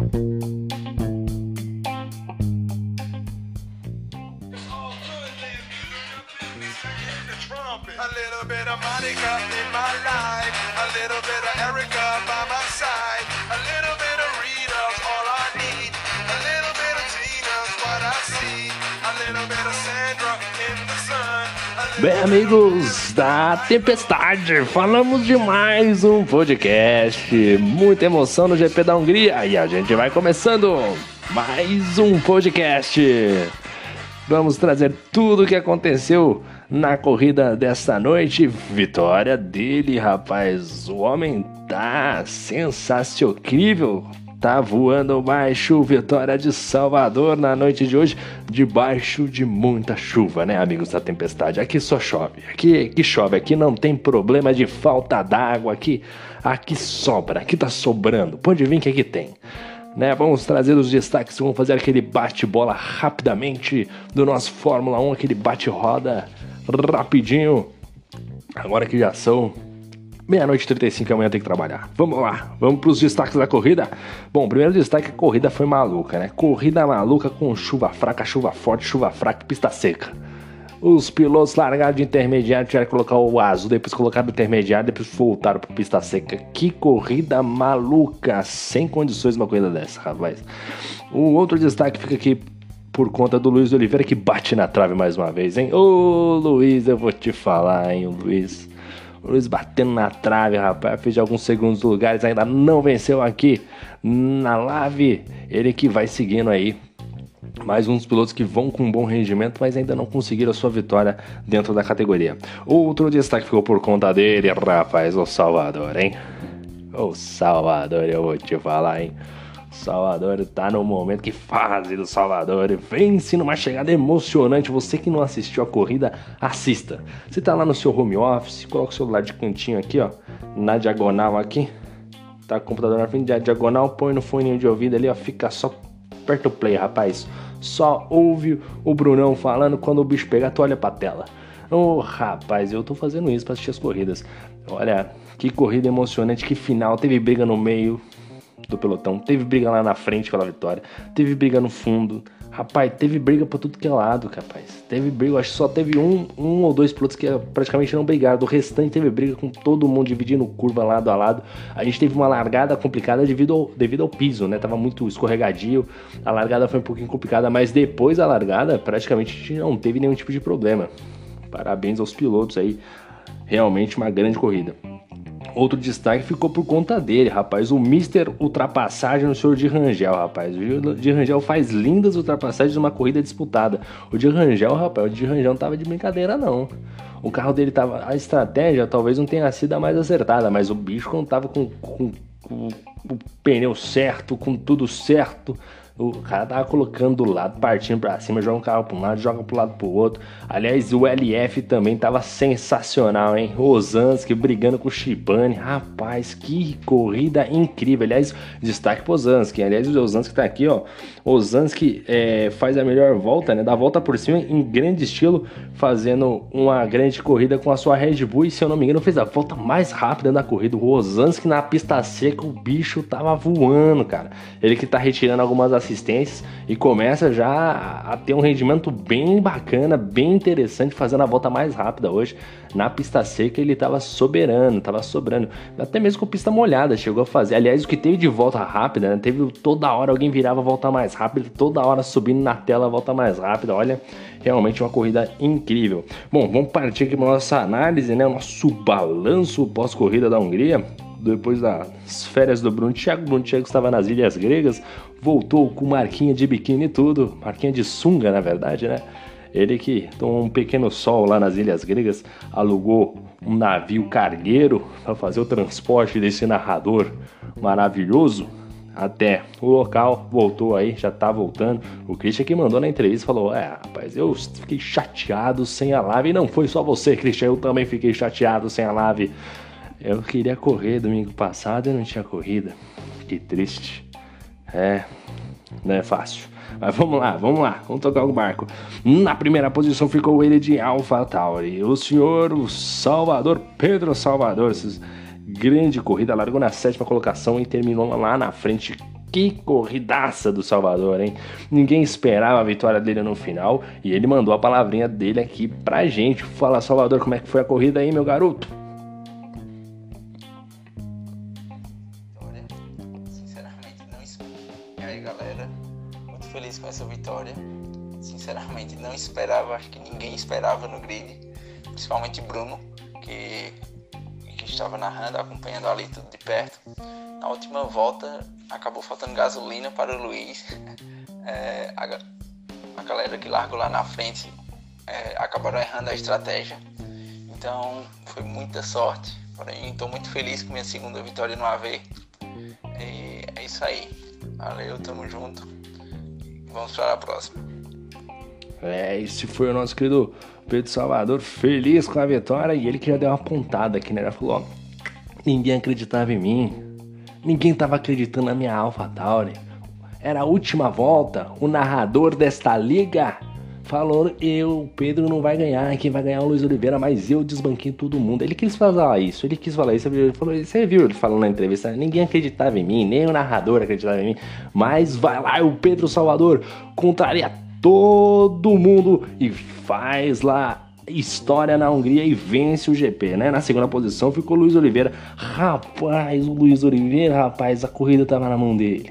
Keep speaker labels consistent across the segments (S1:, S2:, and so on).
S1: A little bit of Monica in my life,
S2: Bem, amigos da Tempestade, falamos de mais um podcast. Muita emoção no GP da Hungria e a gente vai começando mais um podcast. Vamos trazer tudo o que aconteceu na corrida desta noite. Vitória dele, rapaz. O homem tá sensacional. Tá voando baixo, vitória de Salvador na noite de hoje, debaixo de muita chuva, né, amigos da tempestade? Aqui só chove, aqui, aqui chove, aqui não tem problema de falta d'água, aqui, aqui sobra, aqui tá sobrando. Pode vir que aqui tem. Né, vamos trazer os destaques, vamos fazer aquele bate-bola rapidamente do nosso Fórmula 1, aquele bate-roda rapidinho. Agora que já são Meia-noite e 35 amanhã tem que trabalhar. Vamos lá, vamos para os destaques da corrida. Bom, primeiro destaque a corrida foi maluca, né? Corrida maluca com chuva fraca, chuva forte, chuva fraca pista seca. Os pilotos largaram de intermediário, tiveram que colocar o azul, depois colocaram o intermediário, depois voltaram para pista seca. Que corrida maluca, sem condições uma corrida dessa, rapaz. O outro destaque fica aqui por conta do Luiz Oliveira que bate na trave mais uma vez, hein? Ô Luiz, eu vou te falar, hein, Luiz batendo na trave, rapaz. Fez alguns segundos lugares, ainda não venceu aqui na live. Ele que vai seguindo aí. Mais uns pilotos que vão com um bom rendimento, mas ainda não conseguiram a sua vitória dentro da categoria. Outro destaque ficou por conta dele, rapaz, o Salvador, hein? O Salvador, eu vou te falar, hein? Salvador tá no momento que fase do Salvador vence numa chegada emocionante. Você que não assistiu a corrida, assista. Você tá lá no seu home office, coloca o celular de cantinho aqui, ó, na diagonal aqui. Tá com o computador na frente da diagonal, põe no fone de ouvido ali, ó, fica só aperta o play, rapaz. Só ouve o Brunão falando quando o bicho pegar, tu olha pra tela. Ô, oh, rapaz, eu tô fazendo isso pra assistir as corridas. Olha, que corrida emocionante, que final. Teve briga no meio, do pelotão. Teve briga lá na frente pela vitória. Teve briga no fundo. Rapaz, teve briga pra tudo que é lado, rapaz. Teve briga, acho que só teve um, um ou dois pilotos que praticamente não brigaram. Do restante teve briga com todo mundo dividindo curva lado a lado. A gente teve uma largada complicada devido ao, devido ao piso, né? Tava muito escorregadio. A largada foi um pouquinho complicada, mas depois da largada, praticamente a gente não teve nenhum tipo de problema. Parabéns aos pilotos aí. Realmente uma grande corrida. Outro destaque ficou por conta dele, rapaz. O Mister Ultrapassagem no senhor de Rangel, rapaz. O de Rangel faz lindas ultrapassagens numa corrida disputada. O de Rangel, rapaz, o de Rangel não tava de brincadeira, não. O carro dele tava. A estratégia talvez não tenha sido a mais acertada, mas o bicho não tava com, com, com o pneu certo, com tudo certo. O cara tava colocando do lado, partindo pra cima, joga um carro pra um lado, joga pro lado pro outro. Aliás, o LF também tava sensacional, hein? Osansky brigando com o Shibane. Rapaz, que corrida incrível. Aliás, destaque pro Osansky. Aliás, o Osansky tá aqui, ó. Osansky é, faz a melhor volta, né? Dá volta por cima em grande estilo, fazendo uma grande corrida com a sua Red Bull. E se eu não me engano, fez a volta mais rápida da corrida. O Osansky na pista seca, o bicho tava voando, cara. Ele que tá retirando algumas assistências e começa já a ter um rendimento bem bacana, bem interessante, fazendo a volta mais rápida hoje. Na pista seca ele estava soberano, estava sobrando. Até mesmo com pista molhada chegou a fazer. Aliás, o que teve de volta rápida, né? Teve toda hora alguém virava volta mais rápida, toda hora subindo na tela volta mais rápida. Olha, realmente uma corrida incrível. Bom, vamos partir aqui para nossa análise, né? Nosso balanço pós-corrida da Hungria depois das férias do Bruno Thiago. Bruno Thiago estava nas Ilhas Gregas, voltou com marquinha de biquíni e tudo, marquinha de sunga, na verdade, né? Ele que tomou um pequeno sol lá nas Ilhas Gregas, alugou um navio cargueiro para fazer o transporte desse narrador maravilhoso até o local, voltou aí, já tá voltando. O Christian que mandou na entrevista falou: É, rapaz, eu fiquei chateado sem a live. E não foi só você, Christian, eu também fiquei chateado sem a live. Eu queria correr domingo passado e não tinha corrida. Que triste. É, não é fácil. Mas vamos lá, vamos lá, vamos tocar o barco. Na primeira posição ficou ele de Alpha Tauri, o senhor o Salvador, Pedro Salvador. Grande corrida, largou na sétima colocação e terminou lá na frente Que corridaça do Salvador, hein? Ninguém esperava a vitória dele no final e ele mandou a palavrinha dele aqui pra gente. Fala, Salvador, como é que foi a corrida aí, meu garoto?
S3: Aí, galera, muito feliz com essa vitória. Sinceramente, não esperava. Acho que ninguém esperava no grid, principalmente Bruno, que, que estava narrando, acompanhando ali tudo de perto. Na última volta, acabou faltando gasolina para o Luiz. É, a, a, galera que largou lá na frente é, acabaram errando a estratégia. Então foi muita sorte. Porém, estou muito feliz com minha segunda vitória no AV. E é isso aí. Valeu, tamo junto. Vamos para a próxima.
S2: É, esse foi o nosso querido Pedro Salvador, feliz com a vitória. E ele que já deu uma pontada aqui, né? Ele falou: ninguém acreditava em mim. Ninguém estava acreditando na minha AlphaTauri. Era a última volta. O narrador desta liga falou: eu, Pedro não vai ganhar, quem vai ganhar é o Luiz Oliveira, mas eu desbanquei todo mundo. Ele quis falar isso, ele quis falar isso. Ele falou, você viu ele falando na entrevista? Ninguém acreditava em mim, nem o narrador acreditava em mim. Mas vai lá, o Pedro Salvador contraria todo mundo e faz lá história na Hungria e vence o GP, né? Na segunda posição ficou Luiz Oliveira. Rapaz, o Luiz Oliveira, rapaz, a corrida tava na mão dele.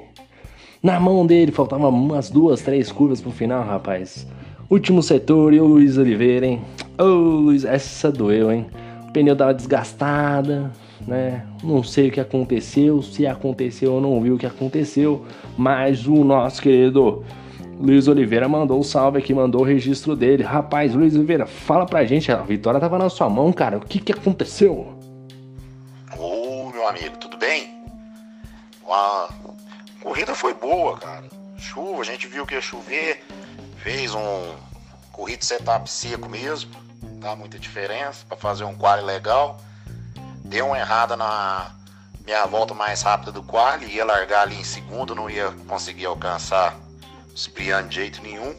S2: Na mão dele, faltavam umas duas, três curvas pro final, rapaz. Último setor e o Luiz Oliveira, hein? Ô, oh, Luiz, essa doeu, hein? O pneu tava desgastada, né? Não sei o que aconteceu, se aconteceu ou não viu o que aconteceu, mas o nosso querido Luiz Oliveira mandou um salve aqui, mandou o registro dele. Rapaz, Luiz Oliveira, fala pra gente, a vitória tava na sua mão, cara. O que que aconteceu?
S4: Ô, meu amigo, tudo bem? A corrida foi boa, cara. Chuva, a gente viu que ia chover. Fez um corrida setup seco mesmo. Não dá muita diferença para fazer um quali legal. Deu uma errada na minha volta mais rápida do quali. Ia largar ali em segundo, não ia conseguir alcançar Cipriano de jeito nenhum,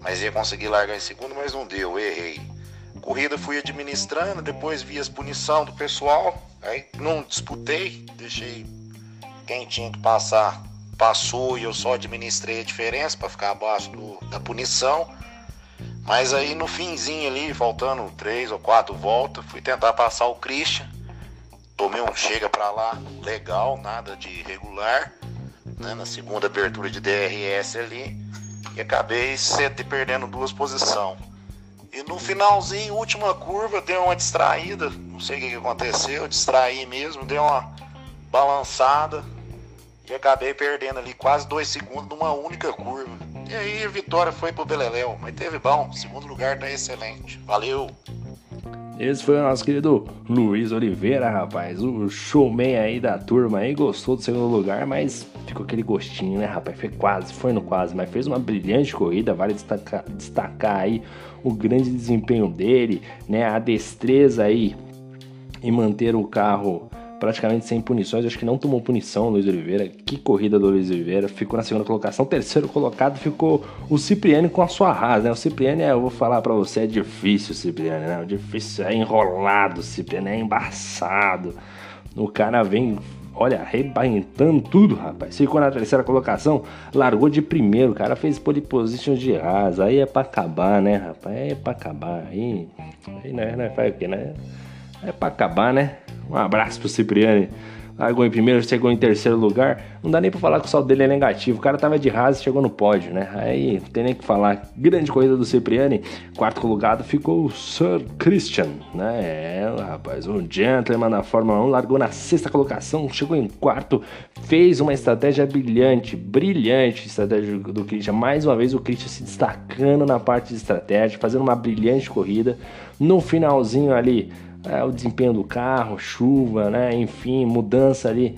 S4: mas ia conseguir largar em segundo, mas não deu, errei. Corrida fui administrando, depois vi as punição do pessoal, aí não disputei, deixei quem tinha que passar passou e eu só administrei a diferença para ficar abaixo do, da punição. Mas aí no finzinho ali, faltando três ou quatro voltas, fui tentar passar o Christian. Tomei um chega para lá, legal, nada de regular né, na segunda abertura de DRS ali e acabei cedo perdendo duas posições. E no finalzinho, última curva, deu uma distraída, não sei o que, que aconteceu, distraí mesmo, deu uma balançada e acabei perdendo ali quase dois segundos numa única curva. E aí a vitória foi pro Beleléu, mas teve bom, segundo lugar tá excelente. Valeu!
S2: Esse foi o nosso querido Luiz Oliveira, rapaz. O showman aí da turma aí gostou do segundo lugar, mas ficou aquele gostinho, né, rapaz? Foi quase, foi no quase, mas fez uma brilhante corrida. Vale destacar, destacar aí o grande desempenho dele, né? A destreza aí em manter o carro praticamente sem punições. Acho que não tomou punição o Luiz Oliveira. Que corrida do Luiz Oliveira. Ficou na segunda colocação. Terceiro colocado ficou o Cipriani com a sua Haas, né? O Cipriani, eu vou falar para você, é difícil o Cipriani, né? O difícil é enrolado, o Cipriani é embaçado. O cara vem olha, arrebentando tudo, rapaz. Ficou na terceira colocação, largou de primeiro, cara fez pole position de asa. Aí é pra acabar, né, rapaz? É pra acabar. Aí, aí né, né, faz o quê, né? É pra acabar, né? Um abraço pro Cipriani. Largou em primeiro, chegou em terceiro lugar. Não dá nem pra falar que o saldo dele é negativo. O cara tava de rasa e chegou no pódio, né? Aí não tem nem que falar. Grande corrida do Cipriani. Quarto colocado ficou o Sir Christian, né? É, rapaz, um gentleman da Fórmula 1. Largou na sexta colocação, chegou em quarto. Fez uma estratégia brilhante, brilhante estratégia do Christian. Mais uma vez o Christian se destacando na parte de estratégia, fazendo uma brilhante corrida. No finalzinho ali é, o desempenho do carro, chuva, né? enfim, mudança ali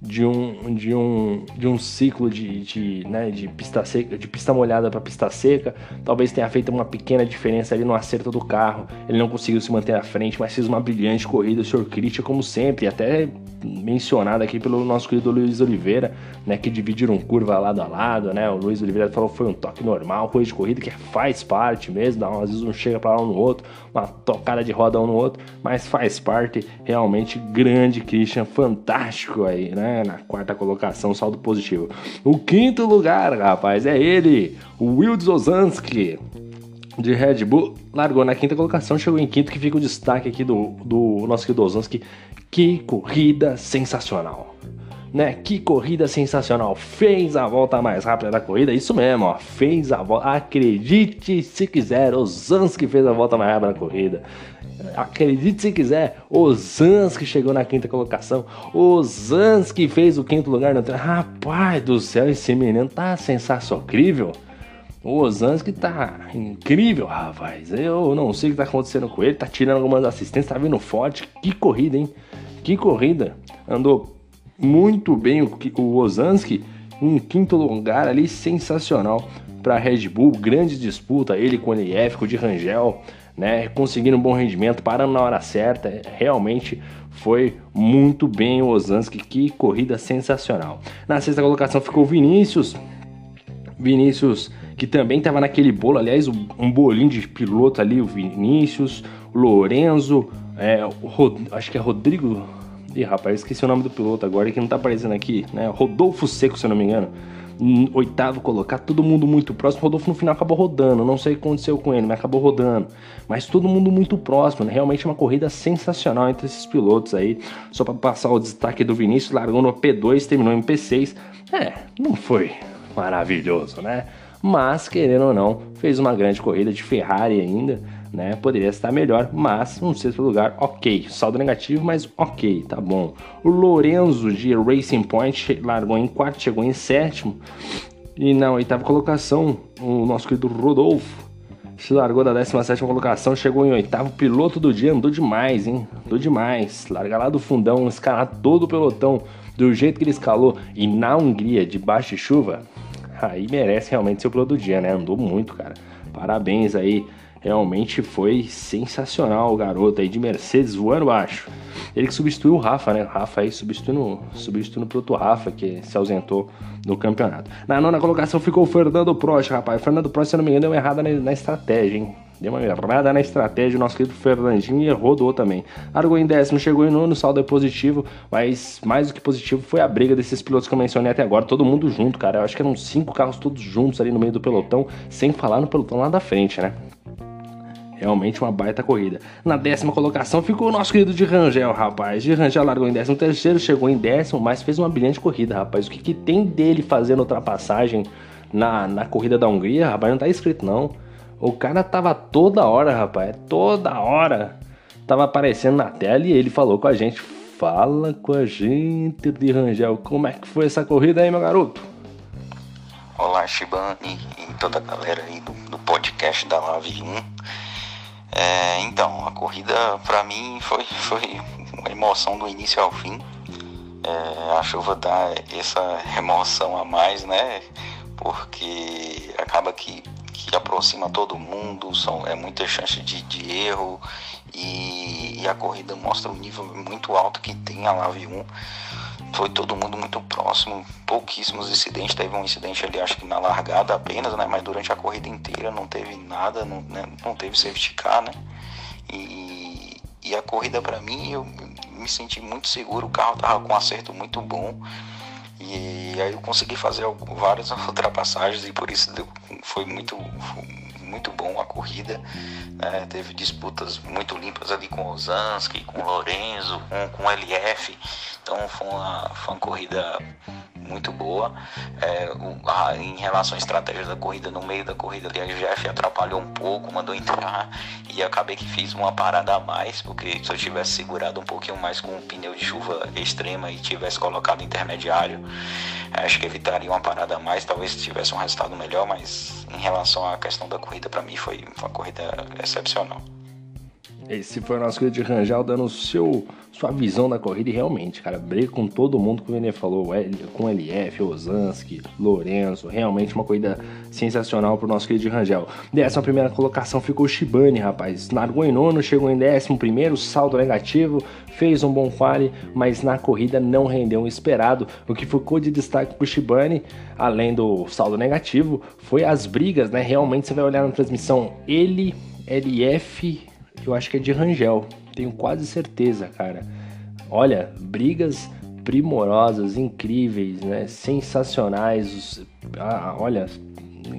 S2: de um, de um, de um ciclo de, de, né, de pista seca, de pista molhada para pista seca, talvez tenha feito uma pequena diferença ali no acerto do carro. Ele não conseguiu se manter à frente, mas fez uma brilhante corrida. O Sr. Christian, como sempre, até mencionada aqui pelo nosso querido Luiz Oliveira, né, que dividiram curva lado a lado, né? O Luiz Oliveira falou que foi um toque normal, coisa de corrida que faz parte mesmo, dá, às vezes um chega para lá um no outro, uma tocada de roda um no outro, mas faz parte realmente grande Christian, fantástico aí, né? Na quarta colocação, saldo positivo. O quinto lugar, rapaz, é ele, o Will Ozanski de Red Bull, largou na quinta colocação, chegou em quinto, que fica o destaque aqui do, do nosso querido Ozanski. Que corrida sensacional! Né? Que corrida sensacional! Fez a volta mais rápida da corrida, isso mesmo, ó, fez a volta. Acredite se quiser, Ozanski fez a volta mais rápida da corrida. Acredite se quiser, Ozanski chegou na quinta colocação. Ozanski fez o quinto lugar no treino. Rapaz do céu, esse menino tá sensacional, incrível. O Ozanski tá incrível, rapaz. Eu não sei o que tá acontecendo com ele. Tá tirando algumas assistências, tá vindo forte. Que corrida, hein? Que corrida. Andou muito bem o, o Ozanski. Um quinto lugar ali, sensacional para Red Bull. Grande disputa, ele com o LF, com o de Rangel, né? Conseguindo um bom rendimento, parando na hora certa. Realmente foi muito bem o Ozanski. Que corrida sensacional. Na sexta colocação ficou Vinícius. Vinícius que também estava naquele bolo, aliás, um bolinho de piloto ali, o Vinícius, o Lorenzo, é, o Rod... acho que é Rodrigo. Ih, rapaz, esqueci o nome do piloto agora que não tá aparecendo aqui, né? Rodolfo Seco, se eu não me engano. Oitavo colocar, todo mundo muito próximo. Rodolfo no final acabou rodando, não sei o que aconteceu com ele, mas acabou rodando. Mas todo mundo muito próximo, né? Realmente uma corrida sensacional entre esses pilotos aí. Só para passar o destaque do Vinícius, largou no P2, terminou em P6. É, não foi maravilhoso, né? Mas querendo ou não, fez uma grande corrida de Ferrari ainda, né? Poderia estar melhor, mas um sexto lugar, ok. Saldo negativo, mas ok, tá bom. O Lorenzo de Racing Point largou em quarto, chegou em sétimo. E na oitava colocação, o nosso querido Rodolfo se largou da 17 colocação, chegou em oitavo. Piloto do dia andou demais, hein? Andou demais. Larga lá do fundão, escalar todo o pelotão do jeito que ele escalou. E na Hungria, debaixo de chuva, aí merece realmente ser o piloto do dia, né? Andou muito, cara. Parabéns aí. Realmente foi sensacional o garoto aí de Mercedes voando baixo. Ele que substituiu o Rafa, né? O Rafa aí substituindo, substituindo o piloto Rafa, que se ausentou do campeonato. Na nona colocação ficou o Fernando Prost, rapaz. Fernando Prost, se não me engano, deu errada na, na estratégia, hein? Deu uma errada na estratégia, o nosso querido Fernandinho rodou também. Largou em décimo, chegou em nono, saldo é positivo, mas mais do que positivo foi a briga desses pilotos que eu mencionei até agora, todo mundo junto, cara. Eu acho que eram cinco carros todos juntos ali no meio do pelotão, sem falar no pelotão lá da frente, né? Realmente uma baita corrida. Na décima colocação ficou o nosso querido de Rangel, rapaz. De Rangel largou em décimo terceiro, chegou em décimo, mas fez uma brilhante corrida, rapaz. O que, que tem dele fazendo ultrapassagem na, na corrida da Hungria, rapaz, não tá escrito não. O cara tava toda hora, rapaz, toda hora tava aparecendo na tela e ele falou com a gente. Fala com a gente de Rangel, como é que foi essa corrida aí, meu garoto?
S3: Olá, Shibani e toda a galera aí do, do podcast da Live 1. É, então, a corrida para mim foi, foi uma emoção do início ao fim. É, a chuva dá essa emoção a mais, né? Porque acaba que que aproxima todo mundo, são, é muita chance de, de erro e, e, a corrida mostra o nível muito alto que tem a Lave 1. Foi todo mundo muito próximo, pouquíssimos incidentes. Teve um incidente ali, acho que na largada apenas, né? Mas durante a corrida inteira não teve nada, não, né? não teve safety car, né? E, e a corrida para mim, eu me senti muito seguro, o carro tava com um acerto muito bom. E aí eu consegui fazer várias ultrapassagens e por isso foi muito, muito bom a corrida. É, teve disputas muito limpas ali com o Zansky, com o Lorenzo, com, com o LF. Então foi uma, foi uma corrida muito boa. É, a, em relação à estratégia da corrida, no meio da corrida ali, a Jeff atrapalhou um pouco, mandou entrar e acabei que fiz uma parada a mais, porque se eu tivesse segurado um pouquinho mais com o pneu de chuva extrema e tivesse colocado intermediário, acho que evitaria uma parada a mais, talvez tivesse um resultado melhor, mas em relação à questão da corrida, para mim foi uma corrida excepcional.
S2: Esse foi o nosso querido Rangel dando seu, sua visão da corrida e realmente, cara, briga com todo mundo que o Vene falou, com LF, Osansky, Lourenço, realmente uma corrida sensacional pro nosso querido Rangel. Dessa primeira colocação ficou o Shibane, rapaz, largou em nono, chegou em décimo primeiro, saldo negativo, fez um bom quali, mas na corrida não rendeu o esperado. O que ficou de destaque pro Shibane, além do saldo negativo, foi as brigas, né? Realmente você vai olhar na transmissão, ele, LF eu acho que é de Rangel. Tenho quase certeza, cara. Olha, brigas primorosas, incríveis, né? Sensacionais. Ah, olha,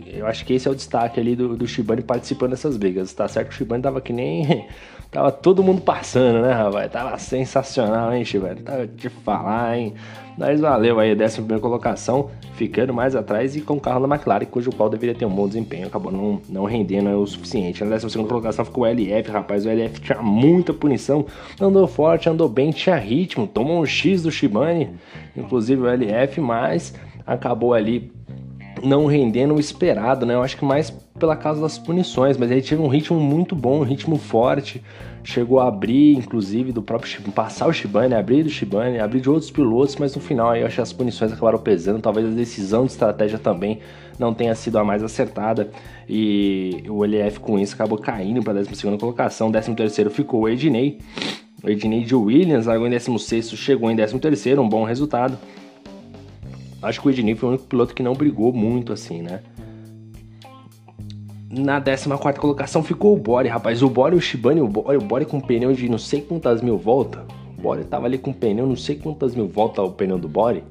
S2: eu acho que esse é o destaque ali do, do Shibane participando dessas brigas. Tá certo o Shibane tava que nem. tava todo mundo passando, né, rapaz? Tava sensacional, hein, Shibane? Tava de falar, hein? Mas valeu aí, décima primeira colocação, ficando mais atrás e com o carro da McLaren, cujo qual deveria ter um bom desempenho, acabou não, não rendendo o suficiente. Na décima segunda colocação ficou o LF, rapaz, o LF tinha muita punição, andou forte, andou bem, tinha ritmo, tomou um X do Shibane, inclusive o LF, mas acabou ali não rendendo o esperado, né? Eu acho que mais pela causa das punições, mas ele teve um ritmo muito bom, um ritmo forte. Chegou a abrir, inclusive, do próprio Shibane, passar o Shibane, abrir do Shibane, abrir de outros pilotos, mas no final aí eu acho que as punições acabaram pesando. Talvez a decisão de estratégia também não tenha sido a mais acertada. E o LF com isso acabou caindo para a 12 colocação. 13 ficou o Ednei. O Ednei de Williams largou em 16, chegou em 13, um bom resultado. Acho que o Ednei foi o único piloto que não brigou muito assim, né? Na 14 colocação ficou o Bore, rapaz. O Bore o Shibane, o Bore, o Bore com pneu de não sei quantas mil voltas. O Bore tava ali com pneu, não sei quantas mil voltas o pneu do Bore.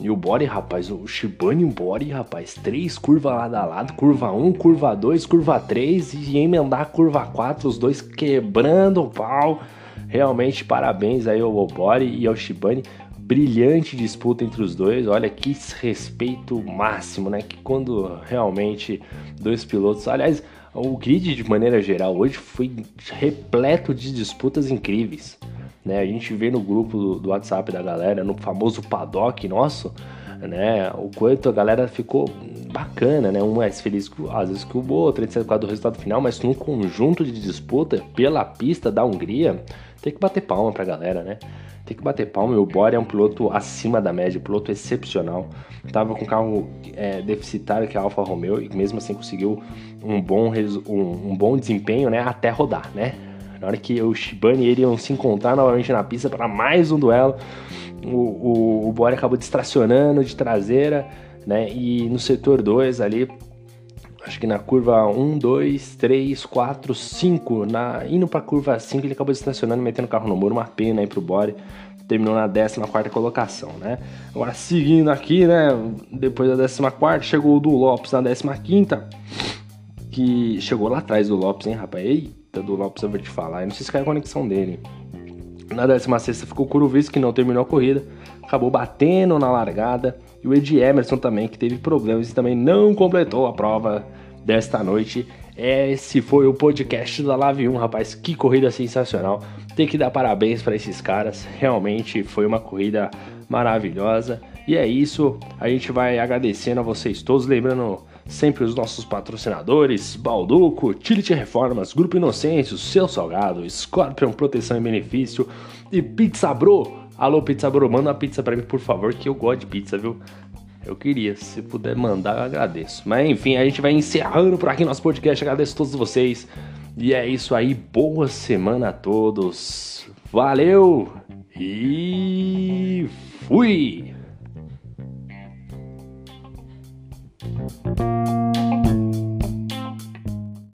S2: E o Bore, rapaz, o Shibane e o Bore, rapaz, três curvas lado a lado, curva 1, curva 2, curva 3 e emendar a curva 4, os dois quebrando o pau. Realmente, parabéns aí ao Bore e ao Shibane brilhante disputa entre os dois. Olha que respeito máximo, né? Que quando realmente dois pilotos, aliás, o grid de maneira geral hoje foi repleto de disputas incríveis. Né? A gente vê no grupo do, WhatsApp da galera, no famoso paddock nosso, né? O quanto a galera ficou bacana, né? Um mais feliz às vezes que o outro, etc. Do resultado final, mas num conjunto de disputa pela pista da Hungria, tem que bater palma pra galera, né? Tem que bater palma. O Bore é um piloto acima da média, um piloto excepcional. Tava com carro é, deficitário que é a Alfa Romeo e mesmo assim conseguiu um bom, um, um, bom desempenho né, até rodar, né? Na hora que o Shibane e ele iam se encontrar novamente na pista para mais um duelo, o, o, o Bore acabou distracionando de traseira, né? E no setor 2 ali, acho que na curva 1, 2, 3, 4, 5, na, indo pra curva 5 ele acabou estacionando, metendo o carro no muro, uma pena aí pro Bore, terminou na 14 colocação, né? Agora seguindo aqui, né, depois da 14 chegou o do Lopes na 15 que chegou lá atrás do Lopes, hein, rapaz? Eita, do Lopes eu vou te falar, eu não sei se caiu a conexão dele. Na 16 ficou o Kuruvis, que não terminou a corrida, acabou batendo na largada, e o Ed Emerson também, que teve problemas e também não completou a prova desta noite. Esse foi o podcast da Live 1, rapaz. Que corrida sensacional. Tem que dar parabéns para esses caras. Realmente foi uma corrida maravilhosa. E é isso. A gente vai agradecendo a vocês todos. Lembrando sempre os nossos patrocinadores: Balduco, Tilit Reformas, Grupo Inocêncio, Seu Salgado, Scorpion Proteção e Benefício e Pizza Bro. Alô, Pizza Bro, manda uma pizza para mim, por favor, que eu gosto de pizza, viu? Eu queria, se puder mandar, eu agradeço. Mas enfim, a gente vai encerrando por aqui nosso podcast. Agradeço a todos vocês. E é isso aí. Boa semana a todos. Valeu e fui!